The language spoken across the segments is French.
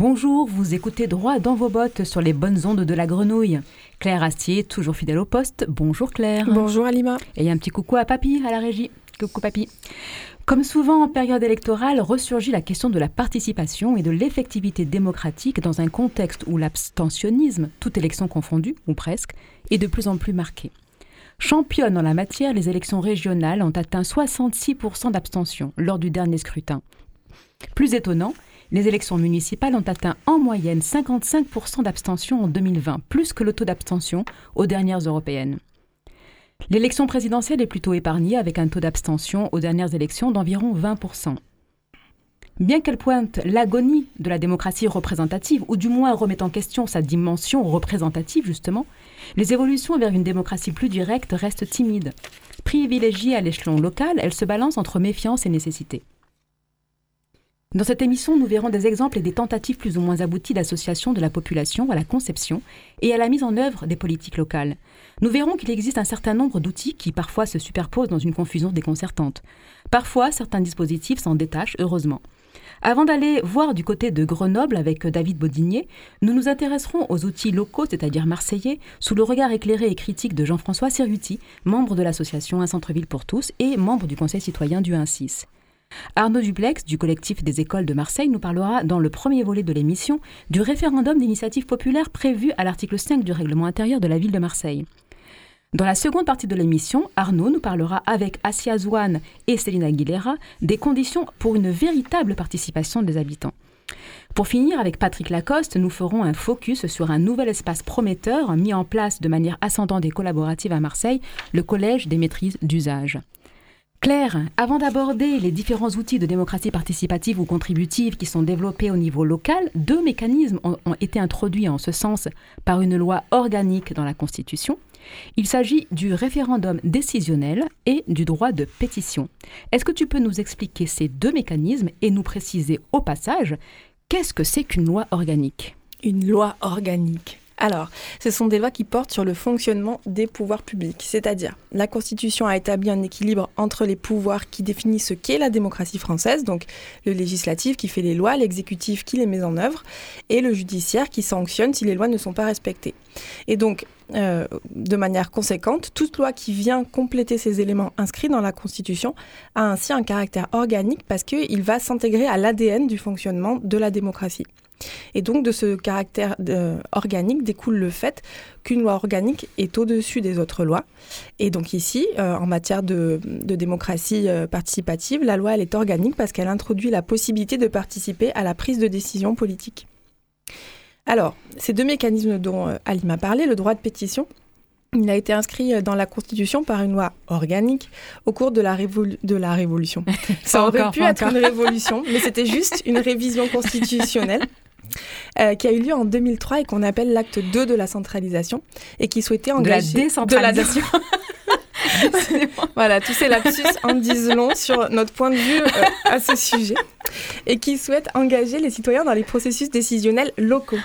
Bonjour, vous écoutez droit dans vos bottes sur les bonnes ondes de la grenouille. Claire Astier, toujours fidèle au poste. Bonjour Claire. Bonjour Alima. Et un petit coucou à Papy à la régie. Coucou Papy. Comme souvent en période électorale, ressurgit la question de la participation et de l'effectivité démocratique dans un contexte où l'abstentionnisme, toute élection confondue, ou presque, est de plus en plus marqué. Championne en la matière, les élections régionales ont atteint 66% d'abstention lors du dernier scrutin. Plus étonnant, les élections municipales ont atteint en moyenne 55% d'abstention en 2020, plus que le taux d'abstention aux dernières européennes. L'élection présidentielle est plutôt épargnée avec un taux d'abstention aux dernières élections d'environ 20%. Bien qu'elle pointe l'agonie de la démocratie représentative, ou du moins remet en question sa dimension représentative justement, les évolutions vers une démocratie plus directe restent timides. Privilégiée à l'échelon local, elle se balance entre méfiance et nécessité. Dans cette émission, nous verrons des exemples et des tentatives plus ou moins abouties d'association de la population à la conception et à la mise en œuvre des politiques locales. Nous verrons qu'il existe un certain nombre d'outils qui parfois se superposent dans une confusion déconcertante. Parfois, certains dispositifs s'en détachent, heureusement. Avant d'aller voir du côté de Grenoble avec David Baudinier, nous nous intéresserons aux outils locaux, c'est-à-dire marseillais, sous le regard éclairé et critique de Jean-François Cerruti, membre de l'association Un centre-ville pour tous et membre du Conseil citoyen du 1-6. Arnaud Duplex, du collectif des écoles de Marseille, nous parlera dans le premier volet de l'émission du référendum d'initiative populaire prévu à l'article 5 du règlement intérieur de la ville de Marseille. Dans la seconde partie de l'émission, Arnaud nous parlera avec Asia Zouane et Céline Aguilera des conditions pour une véritable participation des habitants. Pour finir, avec Patrick Lacoste, nous ferons un focus sur un nouvel espace prometteur mis en place de manière ascendante et collaborative à Marseille, le Collège des maîtrises d'usage. Claire, avant d'aborder les différents outils de démocratie participative ou contributive qui sont développés au niveau local, deux mécanismes ont, été introduits en ce sens par une loi organique dans la Constitution. Il s'agit du référendum décisionnel et du droit de pétition. Est-ce que tu peux nous expliquer ces deux mécanismes et nous préciser au passage qu'est-ce que c'est qu'une loi organique? Une loi organique. Alors, ce sont des lois qui portent sur le fonctionnement des pouvoirs publics, c'est-à-dire la Constitution a établi un équilibre entre les pouvoirs qui définissent ce qu'est la démocratie française, donc le législatif qui fait les lois, l'exécutif qui les met en œuvre, et le judiciaire qui sanctionne si les lois ne sont pas respectées. Et donc, euh, de manière conséquente, toute loi qui vient compléter ces éléments inscrits dans la Constitution a ainsi un caractère organique parce qu'il va s'intégrer à l'ADN du fonctionnement de la démocratie. Et donc de ce caractère euh, organique découle le fait qu'une loi organique est au-dessus des autres lois. Et donc ici, euh, en matière de, démocratie euh, participative, la loi elle est organique parce qu'elle introduit la possibilité de participer à la prise de décision politique. Alors, ces deux mécanismes dont Ali m'a parlé, le droit de pétition, il a été inscrit dans la Constitution par une loi organique au cours de la, de la Révolution. Ça aurait pu être une révolution, mais c'était juste une révision constitutionnelle euh, qui a eu lieu en 2003 et qu'on appelle l'acte 2 de la centralisation et qui souhaitait engager... De la décentralisation. voilà, tous ces lapsus en disent long sur notre point de vue euh, à ce sujet et qui souhaite engager les citoyens dans les processus décisionnels locaux.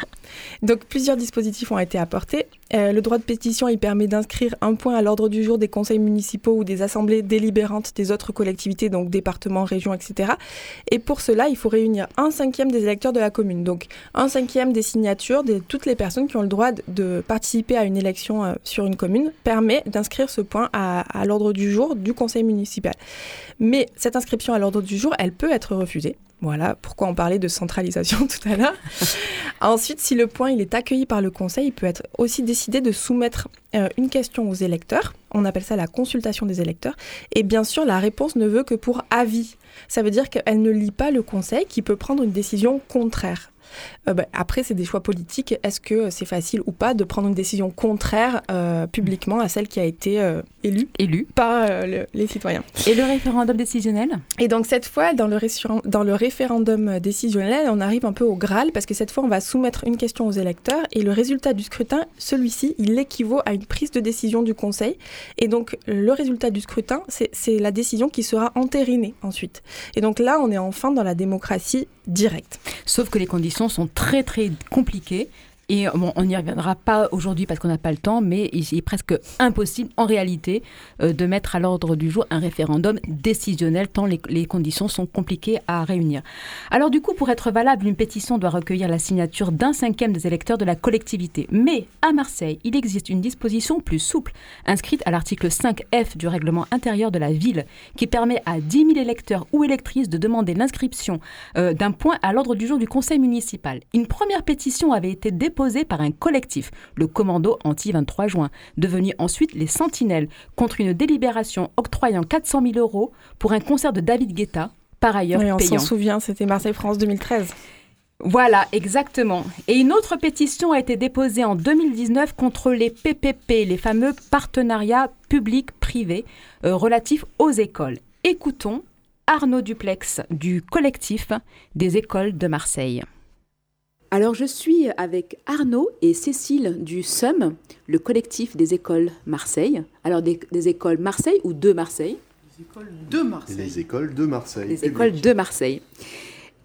Donc plusieurs dispositifs ont été apportés. Euh, le droit de pétition, il permet d'inscrire un point à l'ordre du jour des conseils municipaux ou des assemblées délibérantes des autres collectivités, donc départements, régions, etc. Et pour cela, il faut réunir un cinquième des électeurs de la commune, donc un cinquième des signatures de toutes les personnes qui ont le droit de participer à une élection euh, sur une commune, permet d'inscrire ce point à, à l'ordre du jour du conseil municipal. Mais cette inscription à l'ordre du jour, elle peut être refusée. Voilà pourquoi on parlait de centralisation tout à l'heure. Ensuite, si le point il est accueilli par le conseil, il peut être aussi décidé de soumettre euh, une question aux électeurs. On appelle ça la consultation des électeurs. Et bien sûr, la réponse ne veut que pour avis. Ça veut dire qu'elle ne lit pas le conseil qui peut prendre une décision contraire. Bah, après, c'est des choix politiques. Est-ce que c'est facile ou pas de prendre une décision contraire publiquement à celle qui a été élue, élue par les citoyens Et le référendum décisionnel? Et donc cette fois, dans le, dans le référendum décisionnel, on arrive un peu au Graal parce que cette fois, on va soumettre une question aux électeurs et le résultat du scrutin, celui-ci, il équivaut à une prise de décision du Conseil. Et donc le résultat du scrutin, c'est la décision qui sera entérinée ensuite. Et donc là, on est enfin dans la démocratie directe. Sauf que les conditions sont très très compliquées et bon, on n'y reviendra pas aujourd'hui parce qu'on n'a pas le temps, mais il est presque impossible en réalité euh, de mettre à l'ordre du jour un référendum décisionnel tant les, conditions sont compliquées à réunir. Alors du coup, pour être valable, une pétition doit recueillir la signature d'un cinquième des électeurs de la collectivité. Mais à Marseille, il existe une disposition plus souple, inscrite à l'article 5F du règlement intérieur de la ville, qui permet à 10 000 électeurs ou électrices de demander l'inscription euh, d'un point à l'ordre du jour du conseil municipal. Une première pétition avait été déposée posé par un collectif, le Commando Anti-23 juin, devenu ensuite les Sentinelles, contre une délibération octroyant 400 000 euros pour un concert de David Guetta, par ailleurs oui, on s'en souvient, c'était Marseille-France 2013. Voilà, exactement. Et une autre pétition a été déposée en 2019 contre les PPP, les fameux partenariats publics-privés euh, relatifs aux écoles. Écoutons Arnaud Duplex du collectif des écoles de Marseille. Alors je suis avec Arnaud et Cécile du SUM, le collectif des écoles Marseille. Alors des, écoles Marseille ou de Marseille? Les écoles de Marseille. Les écoles de Marseille. Les écoles de Marseille.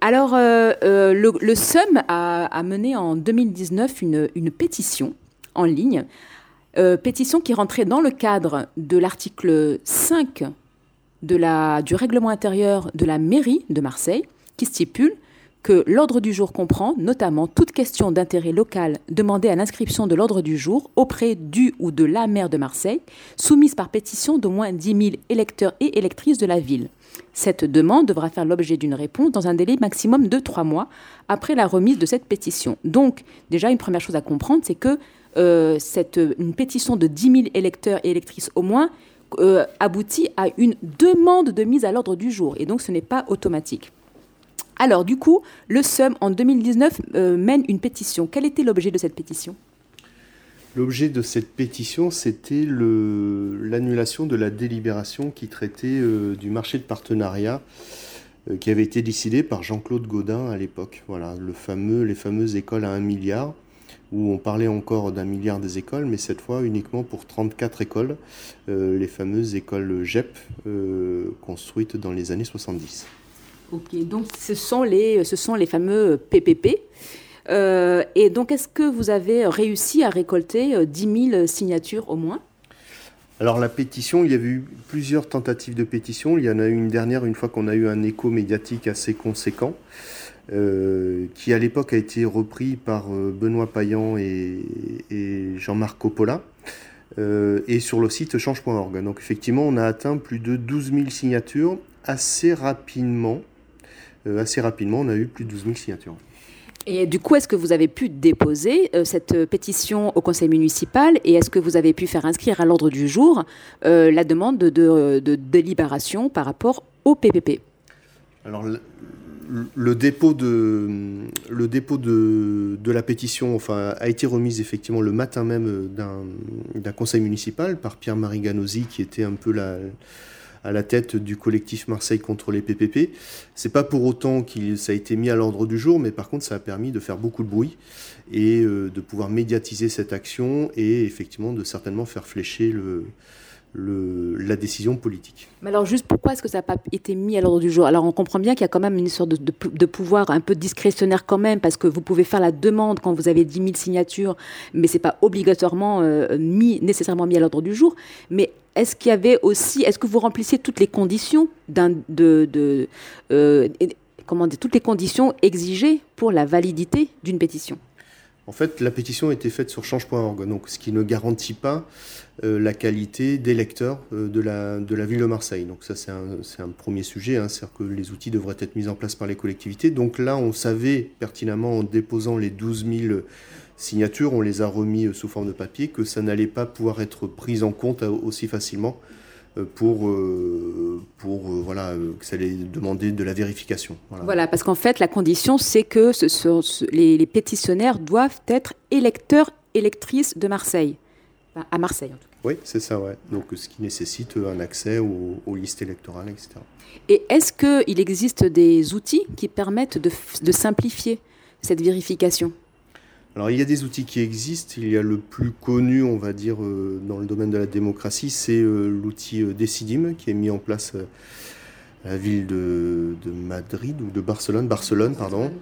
Alors euh, euh, le, SUM a, mené en 2019 une, une pétition en ligne, euh, pétition qui rentrait dans le cadre de l'article 5 de la, du règlement intérieur de la mairie de Marseille, qui stipule que l'ordre du jour comprend notamment toute question d'intérêt local demandée à l'inscription de l'ordre du jour auprès du ou de la maire de Marseille, soumise par pétition d'au moins 10 000 électeurs et électrices de la ville. Cette demande devra faire l'objet d'une réponse dans un délai maximum de trois mois après la remise de cette pétition. Donc, déjà, une première chose à comprendre, c'est que euh, cette, pétition de 10 000 électeurs et électrices au moins euh, aboutit à une demande de mise à l'ordre du jour. Et donc, ce n'est pas automatique. Alors, du coup, le SUM, en 2019, euh, mène une pétition. Quel était l'objet de cette pétition? L'objet de cette pétition, c'était l'annulation de la délibération qui traitait euh, du marché de partenariat euh, qui avait été décidé par Jean-Claude Gaudin à l'époque. Voilà, les fameuses écoles à 1 milliard, où on parlait encore d'un milliard des écoles, mais cette fois uniquement pour 34 écoles, les fameuses écoles GEP construites dans les années 70. Ok, donc ce sont les, fameux PPP. Euh, et donc, est-ce que vous avez réussi à récolter 10 euh, 000 signatures au moins? Alors la pétition, il y avait eu plusieurs tentatives de pétition. Il y en a eu une dernière, une fois qu'on a eu un écho médiatique assez conséquent, euh, qui à l'époque a été repris par Benoît Payan et, et Jean-Marc Coppola, et sur le site change.org. Donc effectivement, on a atteint plus de 12 000 signatures assez rapidement. Euh, assez rapidement, on a eu plus de 12 000 signatures. Et du coup, est-ce que vous avez pu déposer euh, cette pétition au conseil municipal et est-ce que vous avez pu faire inscrire à l'ordre du jour euh, la demande de, délibération par rapport au PPP Alors, le, dépôt, de, le dépôt de, de, la pétition enfin, a été remise effectivement le matin même d'un conseil municipal par Pierre-Marie Ganosi, qui était un peu la à la tête du collectif Marseille contre les PPP. C'est pas pour autant que ça a été mis à l'ordre du jour, mais par contre ça a permis de faire beaucoup de bruit et euh, de pouvoir médiatiser cette action et effectivement de certainement faire flécher le, la décision politique. Mais alors juste pourquoi est-ce que ça n'a pas été mis à l'ordre du jour? Alors on comprend bien qu'il y a quand même une sorte de, pouvoir un peu discrétionnaire quand même, parce que vous pouvez faire la demande quand vous avez 10 000 signatures, mais ce n'est pas obligatoirement euh, mis, nécessairement mis à l'ordre du jour. Mais est-ce qu'il y avait aussi, est-ce que vous remplissiez toutes les conditions de, de euh, comment dire, toutes les conditions exigées pour la validité d'une pétition? En fait, la pétition été faite sur change.org, donc ce qui ne garantit pas euh, la qualité des lecteurs euh, de, la, de la ville de Marseille. Donc ça, c'est un, premier sujet, hein, c'est-à-dire que les outils devraient être mis en place par les collectivités. Donc là, on savait pertinemment en déposant les 12 000 signatures, on les a remis euh, sous forme de papier, que ça n'allait pas pouvoir être pris en compte aussi facilement pour, pour voilà, que ça allait demander de la vérification. Voilà, parce qu'en fait, la condition, c'est que ce, les, les, pétitionnaires doivent être électeurs, électrices de Marseille. à Marseille, en tout cas. Oui, c'est ça, ouais. Donc, ce qui nécessite un accès aux, listes électorales, etc. Et est-ce qu'il existe des outils qui permettent de, de simplifier cette vérification? Alors il y a des outils qui existent. Il y a le plus connu, on va dire, euh, dans le domaine de la démocratie, c'est euh, l'outil euh, Decidim qui est mis en place la ville de, Madrid ou de Barcelone, Barcelone, pardon.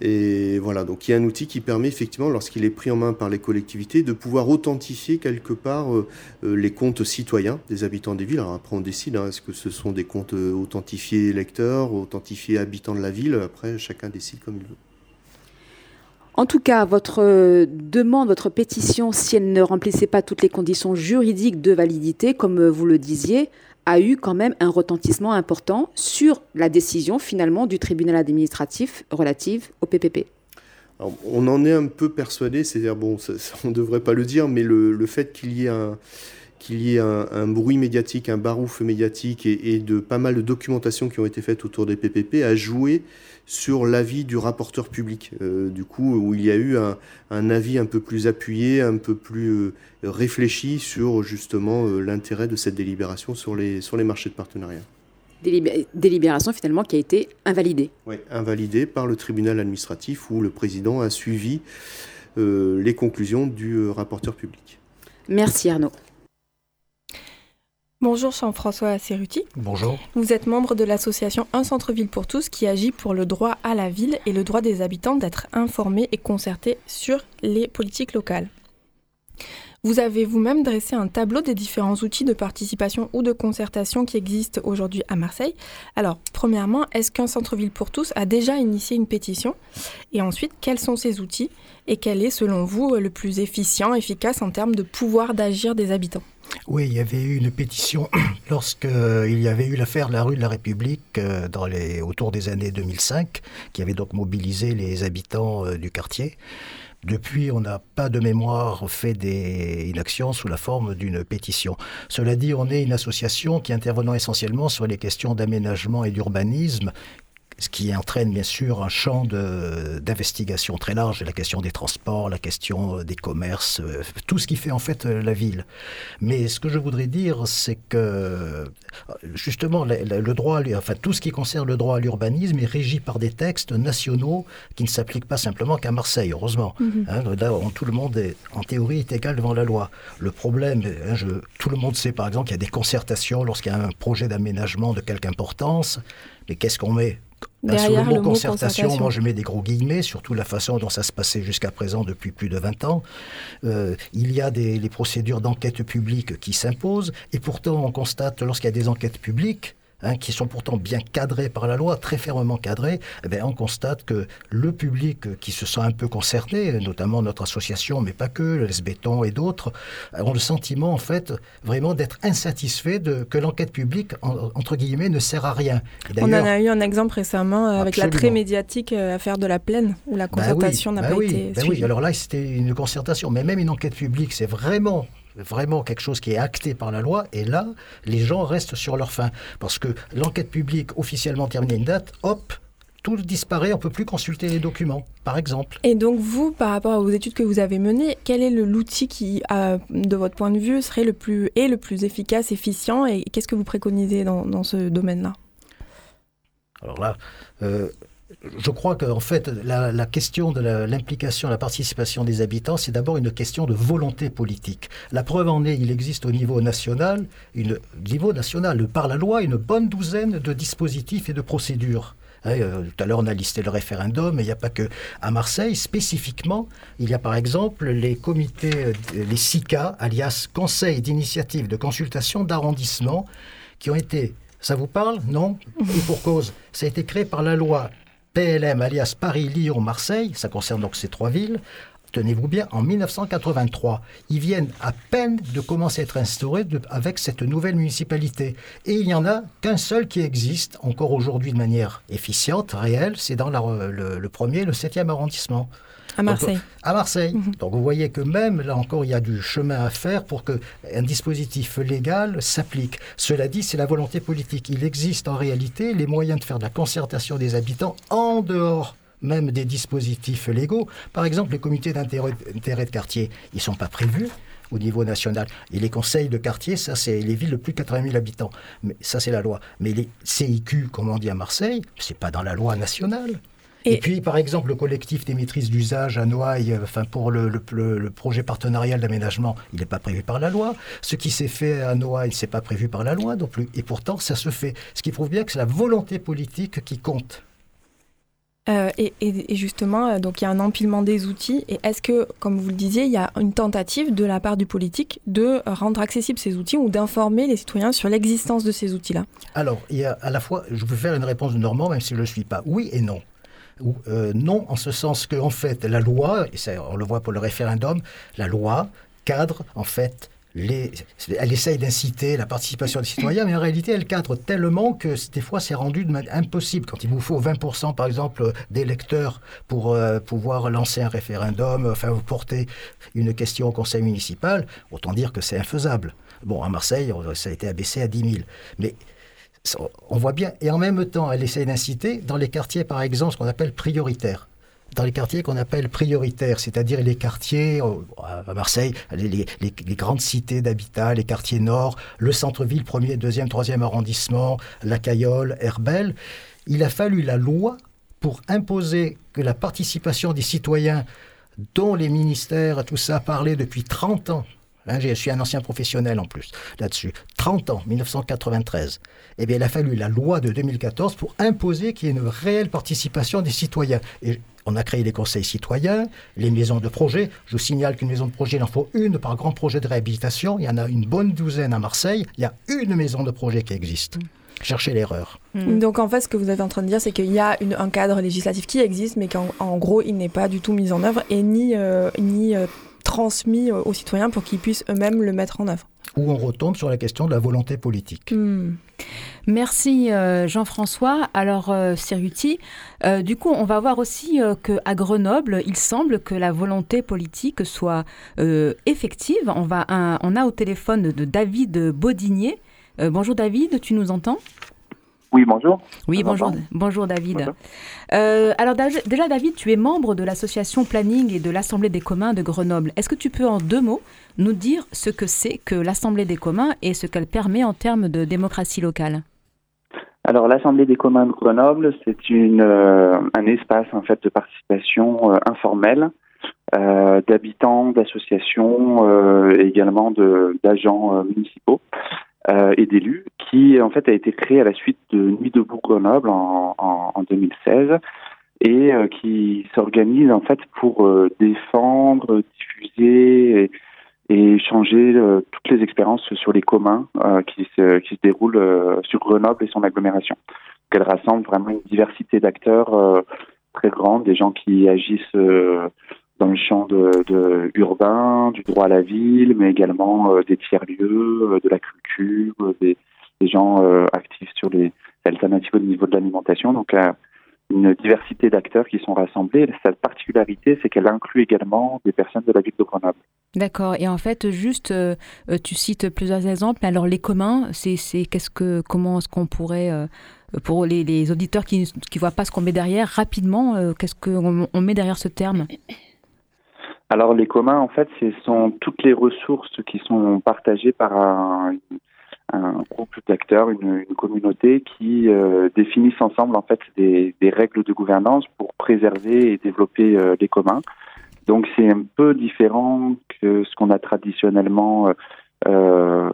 Et voilà, donc il y a un outil qui permet effectivement, lorsqu'il est pris en main par les collectivités, de pouvoir authentifier quelque part euh, les comptes citoyens des habitants des villes. Alors après, on décide, hein, est-ce que ce sont des comptes authentifiés électeurs, authentifiés habitants de la ville Après, chacun décide comme il veut. En tout cas, votre demande, votre pétition, si elle ne remplissait pas toutes les conditions juridiques de validité, comme vous le disiez, a eu quand même un retentissement important sur la décision finalement du tribunal administratif relative au PPP. on en est un peu persuadé, c'est-à-dire, bon, on ne devrait pas le dire, mais le, fait qu'il y ait un, qu'il y ait un, bruit médiatique, un barouf médiatique et, et, de pas mal de documentations qui ont été faites autour des PPP a joué sur l'avis du rapporteur public, euh, du coup, où il y a eu un, avis un peu plus appuyé, un peu plus euh, réfléchi sur justement euh, l'intérêt de cette délibération sur les, sur les marchés de partenariat. délibération finalement qui a été invalidée. Oui, invalidée par le tribunal administratif où le président a suivi les conclusions du rapporteur public. Merci Arnaud. Bonjour Jean-François Cerruti. Bonjour. Vous êtes membre de l'association Un centre-ville pour tous qui agit pour le droit à la ville et le droit des habitants d'être informés et concertés sur les politiques locales. Vous avez vous-même dressé un tableau des différents outils de participation ou de concertation qui existent aujourd'hui à Marseille. Alors, premièrement, est-ce qu'un centre-ville pour tous a déjà initié une pétition? Et ensuite, quels sont ces outils? Et quel est, selon vous, le plus efficient, efficace en termes de pouvoir d'agir des habitants? Oui, il y avait eu une pétition lorsqu'il euh, y avait eu l'affaire de la rue de la République euh, dans les, autour des années 2005, qui avait donc mobilisé les habitants euh, du quartier. Depuis, on n'a pas de mémoire fait des, sous la forme d'une pétition. Cela dit, on est une association qui intervenant essentiellement sur les questions d'aménagement et d'urbanisme ce qui entraîne bien sûr un champ d'investigation très large, la question des transports, la question euh, des commerces, euh, tout ce qui fait en fait euh, la ville. Mais ce que je voudrais dire, c'est que justement le, droit, enfin tout ce qui concerne le droit à l'urbanisme est régi par des textes nationaux qui ne s'appliquent pas simplement qu'à Marseille, heureusement. Mhm. Hein, là, tout le monde est, en théorie est égal devant la loi. Le problème, hein, je, tout le monde sait par exemple qu'il y a des concertations lorsqu'il y a un projet d'aménagement de quelque importance. Mais qu'est-ce qu'on met sur le mot, concertation, moi je mets des gros guillemets, surtout la façon dont ça se passait jusqu'à présent depuis plus de 20 ans. Euh, il y a des les procédures d'enquête publique qui s'imposent, et pourtant on constate lorsqu'il y a des enquêtes publiques, Hein, qui sont pourtant bien cadrés par la loi, très fermement cadrés, eh on constate que le public qui se sent un peu concerné, notamment notre association, mais pas que, les Béton et d'autres, ont le sentiment en fait vraiment d'être insatisfaits de que l'enquête publique entre guillemets ne sert à rien. On en a eu un exemple récemment euh, avec la très médiatique euh, affaire de la plaine où la bah concertation n'a bah pas oui, été bah oui, alors là c'était une concertation, mais même une enquête publique, c'est vraiment vraiment quelque chose qui est acté par la loi, et là, les gens restent sur leur faim. Parce que l'enquête publique officiellement terminée une date, hop, tout disparaît, on ne peut plus consulter les documents, par exemple. Et donc vous, par rapport aux études que vous avez menées, quel est l'outil qui, de votre point de vue, serait le plus, est le plus efficace, efficient, et qu'est-ce que vous préconisez dans, dans ce domaine-là? Alors là, euh, je crois qu'en fait, la, question de l'implication, la, participation des habitants, c'est d'abord une question de volonté politique. La preuve en est, il existe au niveau national, une, niveau national, par la loi, une bonne douzaine de dispositifs et de procédures. Hein, euh, tout à l'heure, on a listé le référendum, mais il n'y a pas que. À Marseille, spécifiquement, il y a par exemple les comités, euh, les SICA, alias Conseil d'initiative de consultation d'arrondissement, qui ont été ça vous parle? Non? Et pour cause. Ça a été créé par la loi PLM alias Paris, Lyon, Marseille, ça concerne donc ces trois villes, tenez-vous bien, en 1983. Ils viennent à peine de commencer à être instaurés avec cette nouvelle municipalité. Et il n'y en a qu'un seul qui existe encore aujourd'hui de manière efficiente, réelle, c'est dans le, premier, le 7e arrondissement. À Marseille. à Marseille. Donc vous voyez que même là encore, il y a du chemin à faire pour qu'un dispositif légal s'applique. Cela dit, c'est la volonté politique. Il existe en réalité les moyens de faire de la concertation des habitants en dehors même des dispositifs légaux. Par exemple, les comités d'intérêt de quartier, ils ne sont pas prévus au niveau national. Et les conseils de quartier, ça, c'est les villes de plus de 80 000 habitants. Mais ça, c'est la loi. Mais les CIQ, comme on dit à Marseille, c'est pas dans la loi nationale. Et, puis, par exemple, le collectif des maîtrises d'usage à Noailles, euh, enfin, pour le, le, projet partenarial d'aménagement, il n'est pas prévu par la loi. Ce qui s'est fait à Noailles, c'est pas prévu par la loi non plus. Et pourtant, ça se fait. Ce qui prouve bien que c'est la volonté politique qui compte. Euh, et, justement, euh, donc il y a un empilement des outils. Et est-ce que, comme vous le disiez, il y a une tentative de la part du politique de rendre accessibles ces outils ou d'informer les citoyens sur l'existence de ces outils-là? Alors, il y a à la fois, je peux faire une réponse de Normand, même si je ne le suis pas. Oui et non. Ou, euh, non, en ce sens qu'en en fait, la loi, et on le voit pour le référendum, la loi cadre en fait elle essaye d'inciter la participation des citoyens, mais en réalité, elle cadre tellement que des fois, c'est rendu impossible. Quand il vous faut 20%, par exemple, d'électeurs pour euh, pouvoir lancer un référendum, enfin, vous porter une question au conseil municipal, autant dire que c'est infaisable. Bon, à Marseille, ça a été abaissé à 10 000. Mais on voit bien, et en même temps, elle essaye d'inciter dans les quartiers, par exemple, ce qu'on appelle prioritaires dans les quartiers qu'on appelle prioritaires, c'est-à-dire les quartiers, euh, à Marseille, les, grandes cités d'habitat, les quartiers nord, le centre-ville, premier, deuxième, troisième arrondissement, la Cayolle, Herbel. Il a fallu la loi pour imposer que la participation des citoyens, dont les ministères, tout ça, parlaient depuis 30 ans, hein, je suis un ancien professionnel en plus là-dessus. 30 ans, 1993. Eh bien, il a fallu la loi de 2014 pour imposer qu'il y ait une réelle participation des citoyens. Et on a créé les conseils citoyens, les maisons de projet. Je vous signale qu'une maison de projet, il en faut une par grand projet de réhabilitation. Il y en a une bonne douzaine à Marseille. Il y a une maison de projet qui existe. Cherchez l'erreur. Mm. Donc en fait, ce que vous êtes en train de dire, c'est qu'il y a un cadre législatif qui existe, mais qu'en gros, il n'est pas du tout mis en œuvre et ni, euh, ni euh, transmis aux citoyens pour qu'ils puissent eux-mêmes le mettre en œuvre. Où on retombe sur la question de la volonté politique. Mm. Merci euh, Jean-François. Alors euh, euh, du coup, on va voir aussi euh, qu'à Grenoble, il semble que la volonté politique soit effective. On, va on a au téléphone de David Baudinier. bonjour David, tu nous entends? Oui, bonjour. Oui, bonjour, bonjour David. alors déjà David, tu es membre de l'association Planning et de l'Assemblée des communs de Grenoble. Est-ce que tu peux en deux mots nous dire ce que c'est que l'Assemblée des communs et ce qu'elle permet en termes de démocratie locale? Alors l'Assemblée des communs de Grenoble, c'est une euh, un espace en fait de participation euh, informelle euh, d'habitants, d'associations, également de d'agents municipaux et d'élus, qui en fait a été créé à la suite de Nuit debout Grenoble en, en, en 2016 et qui s'organise en fait pour défendre, diffuser et échanger euh, toutes les expériences sur les communs euh, qui, se, qui se déroulent euh, sur Grenoble et son agglomération. Elle rassemble vraiment une diversité d'acteurs très grande, des gens qui agissent dans le champ de, urbain, du droit à la ville, mais également des tiers-lieux, de la culture, des, des gens actifs sur les alternatives au niveau de l'alimentation. Donc, une diversité d'acteurs qui sont rassemblés. Sa particularité, c'est qu'elle inclut également des personnes de la ville de Grenoble. D'accord. Et en fait, juste, euh, euh, tu cites plusieurs exemples. Alors, les communs, c'est, qu'est-ce que, comment est-ce qu'on pourrait, euh, pour les, auditeurs qui ne voient pas ce qu'on met derrière, rapidement, qu'est-ce qu'on on met derrière ce terme? Alors, les communs, en fait, ce sont toutes les ressources qui sont partagées par un, groupe d'acteurs, une, communauté qui euh, définissent ensemble en fait des, règles de gouvernance pour préserver et développer euh, les communs. Donc c'est un peu différent que ce qu'on a traditionnellement euh,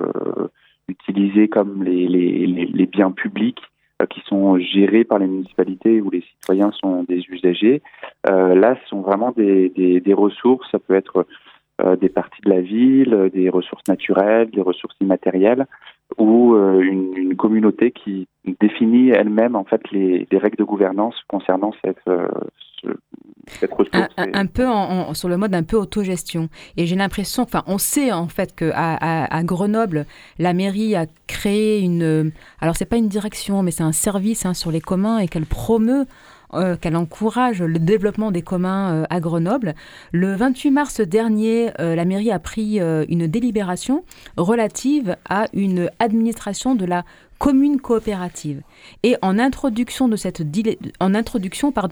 utilisé comme les, biens publics qui sont gérés par les municipalités où les citoyens sont des usagers. là, ce sont vraiment des, des, ressources. Ça peut être des parties de la ville, des ressources naturelles, des ressources immatérielles, ou euh, une, communauté qui définit elle-même en fait les, les, règles de gouvernance concernant cette, euh, Un, peu en, sur le mode un peu autogestion. Et j'ai l'impression, enfin, on sait en fait que à, Grenoble, la mairie a créé une, alors c'est pas une direction, mais c'est un service hein, sur les communs et qu'elle promeut euh, qu'elle encourage le développement des communs à Grenoble. Le 28 mars dernier, la mairie a pris une délibération relative à une administration de la commune coopérative. Et en introduction de cette,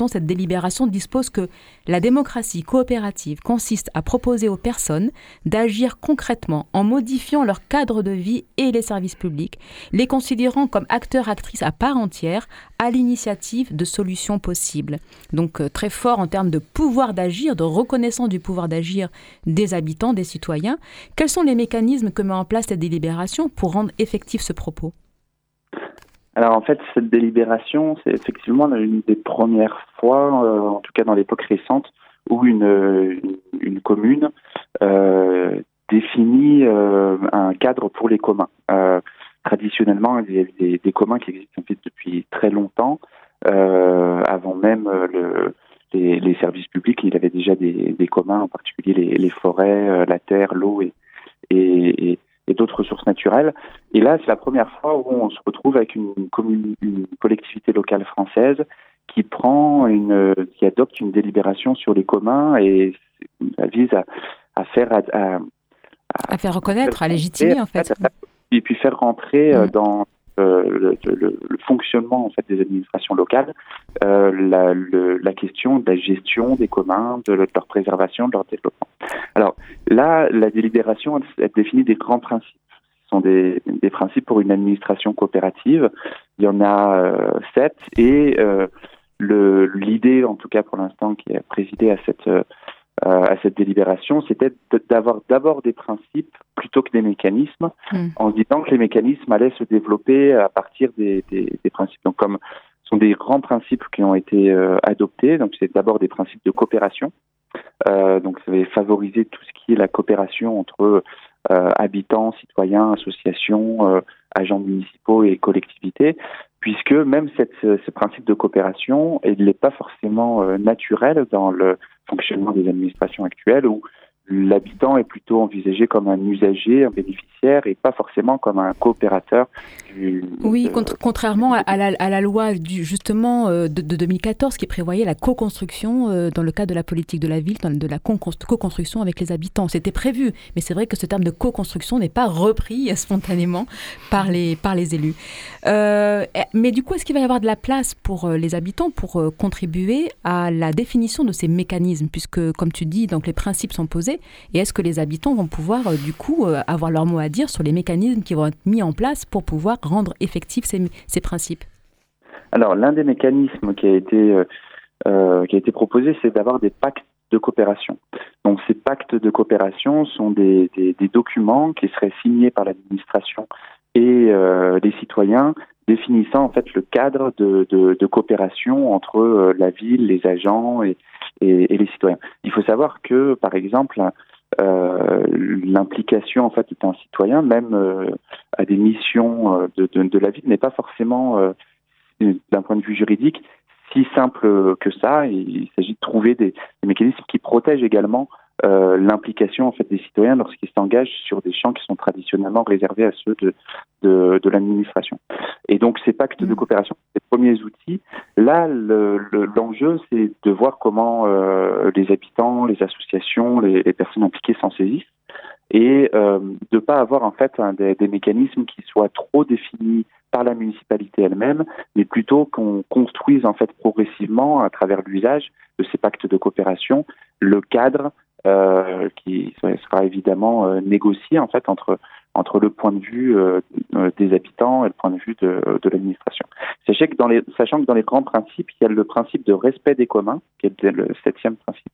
cette délibération dispose que la démocratie coopérative consiste à proposer aux personnes d'agir concrètement en modifiant leur cadre de vie et les services publics, les considérant comme acteurs actrices à part entière à l'initiative de solutions possibles. Donc euh, très fort en termes de pouvoir d'agir, de reconnaissance du pouvoir d'agir des habitants, des citoyens. Quels sont les mécanismes que met en place cette délibération pour rendre effectif ce propos? Alors en fait, cette délibération, c'est effectivement une des premières fois, euh, en tout cas dans l'époque récente, où une, une, commune euh, définit euh, un cadre pour les communs. Euh, traditionnellement, il y a des, des, communs qui existent depuis très longtemps, euh, avant même le, les, les, services publics. Il y avait déjà des, des communs, en particulier les, les forêts, la terre, l'eau et, et, et et d'autres ressources naturelles. Et là, c'est la première fois où on se retrouve avec une, commune, une collectivité locale française qui prend une, qui adopte une délibération sur les communs et ça vise à, à faire à, à, faire reconnaître, à légitimer en fait, et puis faire rentrer euh, mmh. dans euh, le, fonctionnement en fait des administrations locales, euh, la, question de la gestion des communs, de, leur préservation, de leur développement. Alors là, la délibération elle, définit des grands principes. Ce sont des, principes pour une administration coopérative. Il y en a euh, sept et l'idée, en tout cas pour l'instant, qui a présidé à cette à cette délibération, c'était d'avoir d'abord des principes plutôt que des mécanismes, hmm. en se disant que les mécanismes allaient se développer à partir des, des, des principes. Donc, comme ce sont des grands principes qui ont été euh, adoptés, donc c'est d'abord des principes de coopération. Euh, donc, ça va favoriser tout ce qui est la coopération entre euh, habitants, citoyens, associations, agents municipaux et collectivités, puisque même cette, ce principe de coopération, il n'est pas forcément naturel dans le fonctionnement des administrations actuelles où l'habitant est plutôt envisagé comme un usager, un bénéficiaire et pas forcément comme un coopérateur. Oui, contrairement à la, à la, loi du, justement euh, de, 2014 qui prévoyait la co-construction euh, dans le cadre de la politique de la ville, dans, de la co-construction avec les habitants. C'était prévu, mais c'est vrai que ce terme de co-construction n'est pas repris spontanément par les, par les élus. Euh, mais du coup, est-ce qu'il va y avoir de la place pour les habitants pour contribuer à la définition de ces mécanismes, puisque comme tu dis, donc les principes sont posés et est-ce que les habitants vont pouvoir, du coup, avoir leur mot à dire sur les mécanismes qui vont être mis en place pour pouvoir rendre effectifs ces, principes Alors, l'un des mécanismes qui a été, euh, qui a été proposé, c'est d'avoir des pactes de coopération. Donc, ces pactes de coopération sont des, documents qui seraient signés par l'administration et les citoyens définissant en fait le cadre de, coopération entre la ville, les agents et, les citoyens. Il faut savoir que, par exemple, euh, l'implication en fait d'un citoyen, même euh, à des missions euh, de, de, la ville, n'est pas forcément, d'un point de vue juridique, si simple que ça. Il, s'agit de trouver des, des, mécanismes qui protègent également euh, l'implication en fait des citoyens lorsqu'ils s'engagent sur des champs qui sont traditionnellement réservés à ceux de, de, de l'administration. Et donc ces pactes de mmh. coopération, les premiers outils. Là, l'enjeu, le, c'est de voir comment euh, les habitants, les associations, les, les personnes impliquées s'en saisissent et euh, de pas avoir en fait un, des, des, mécanismes qui soient trop définis par la municipalité elle-même, mais plutôt qu'on construise en fait progressivement à travers l'usage de ces pactes de coopération le cadre euh, qui sera évidemment euh, négocié en fait entre entre le point de vue euh, des habitants et le point de vue de, de l'administration. Sachez que dans les, sachant que dans les grands principes, il y a le principe de respect des communs, qui est le septième principe,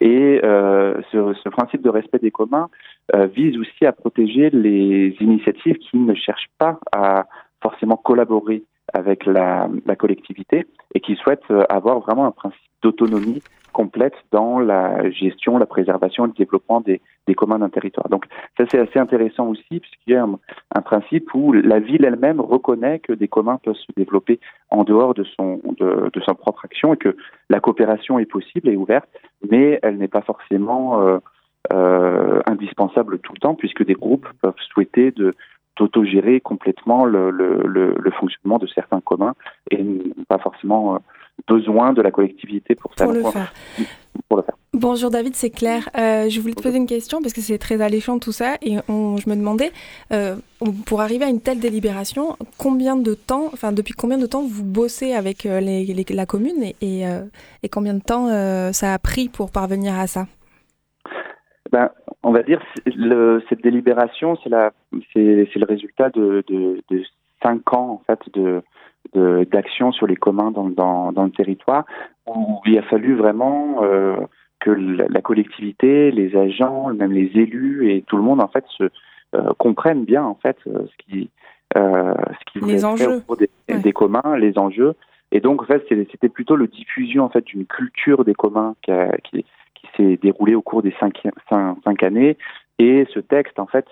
et euh, ce, ce, principe de respect des communs euh, vise aussi à protéger les initiatives qui ne cherchent pas à forcément collaborer avec la, la collectivité et qui souhaitent avoir vraiment un principe d'autonomie complète dans la gestion, la préservation et le développement des, des communs d'un territoire. Donc ça c'est assez intéressant aussi puisqu'il y a un, un, principe où la ville elle-même reconnaît que des communs peuvent se développer en dehors de son de, de sa propre action et que la coopération est possible et ouverte, mais elle n'est pas forcément euh, euh, indispensable tout le temps puisque des groupes peuvent souhaiter de d'autogérer complètement le, le, le, le, fonctionnement de certains communs et pas forcément euh, besoin de la collectivité pour, pour, le, faire. pour le faire. Bonjour David, c'est Claire. Euh, je voulais te poser une question parce que c'est très alléchant tout ça et je me demandais, euh, pour arriver à une telle délibération, combien de temps, enfin depuis combien de temps vous bossez avec la commune et, et, combien de temps ça a pris pour parvenir à ça? Ben, on va dire le, cette délibération, c'est le résultat de, de, de, cinq ans en fait de d'action sur les communs dans, dans, dans, le territoire où il a fallu vraiment que la, collectivité, les agents, même les élus et tout le monde en fait se euh, comprennent bien en fait euh, ce qui euh, ce qui les enjeux des, des, communs, les enjeux. Et donc en fait c'était plutôt le diffusion en fait d'une culture des communs qui, qui, qui s'est déroulée au cours des cinq, années. Et ce texte en fait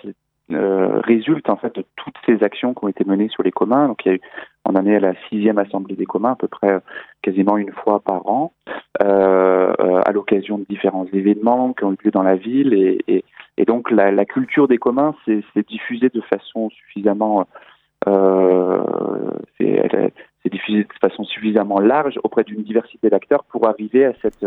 euh, résulte en fait de toutes ces actions qui ont été menées sur les communs. Donc il y a eu, on en est à la sixième assemblée des communs, à peu près quasiment une fois par an, euh, à l'occasion de différents événements qui ont eu lieu dans la ville. Et, donc la, la, culture des communs s'est diffusée de façon suffisamment euh, c'est diffusé de façon suffisamment large auprès d'une diversité d'acteurs pour arriver à cette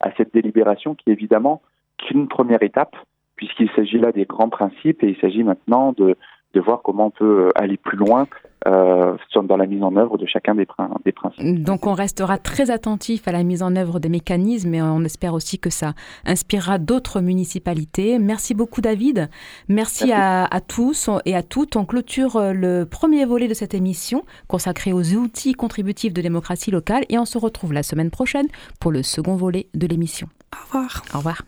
à cette délibération qui est évidemment qu'une première étape puisqu'il s'agit là des grands principes et il s'agit maintenant de, de voir comment on peut aller plus loin euh, dans la mise en œuvre de chacun des, des, principes. Donc on restera très attentif à la mise en œuvre des mécanismes et on espère aussi que ça inspirera d'autres municipalités. Merci beaucoup David. Merci, À, à, tous et à toutes. On clôture euh, le premier volet de cette émission consacré aux outils contributifs de démocratie locale et on se retrouve la semaine prochaine pour le second volet de l'émission. Au revoir. Au revoir.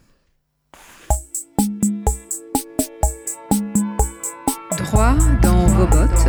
Droit dans vos bottes,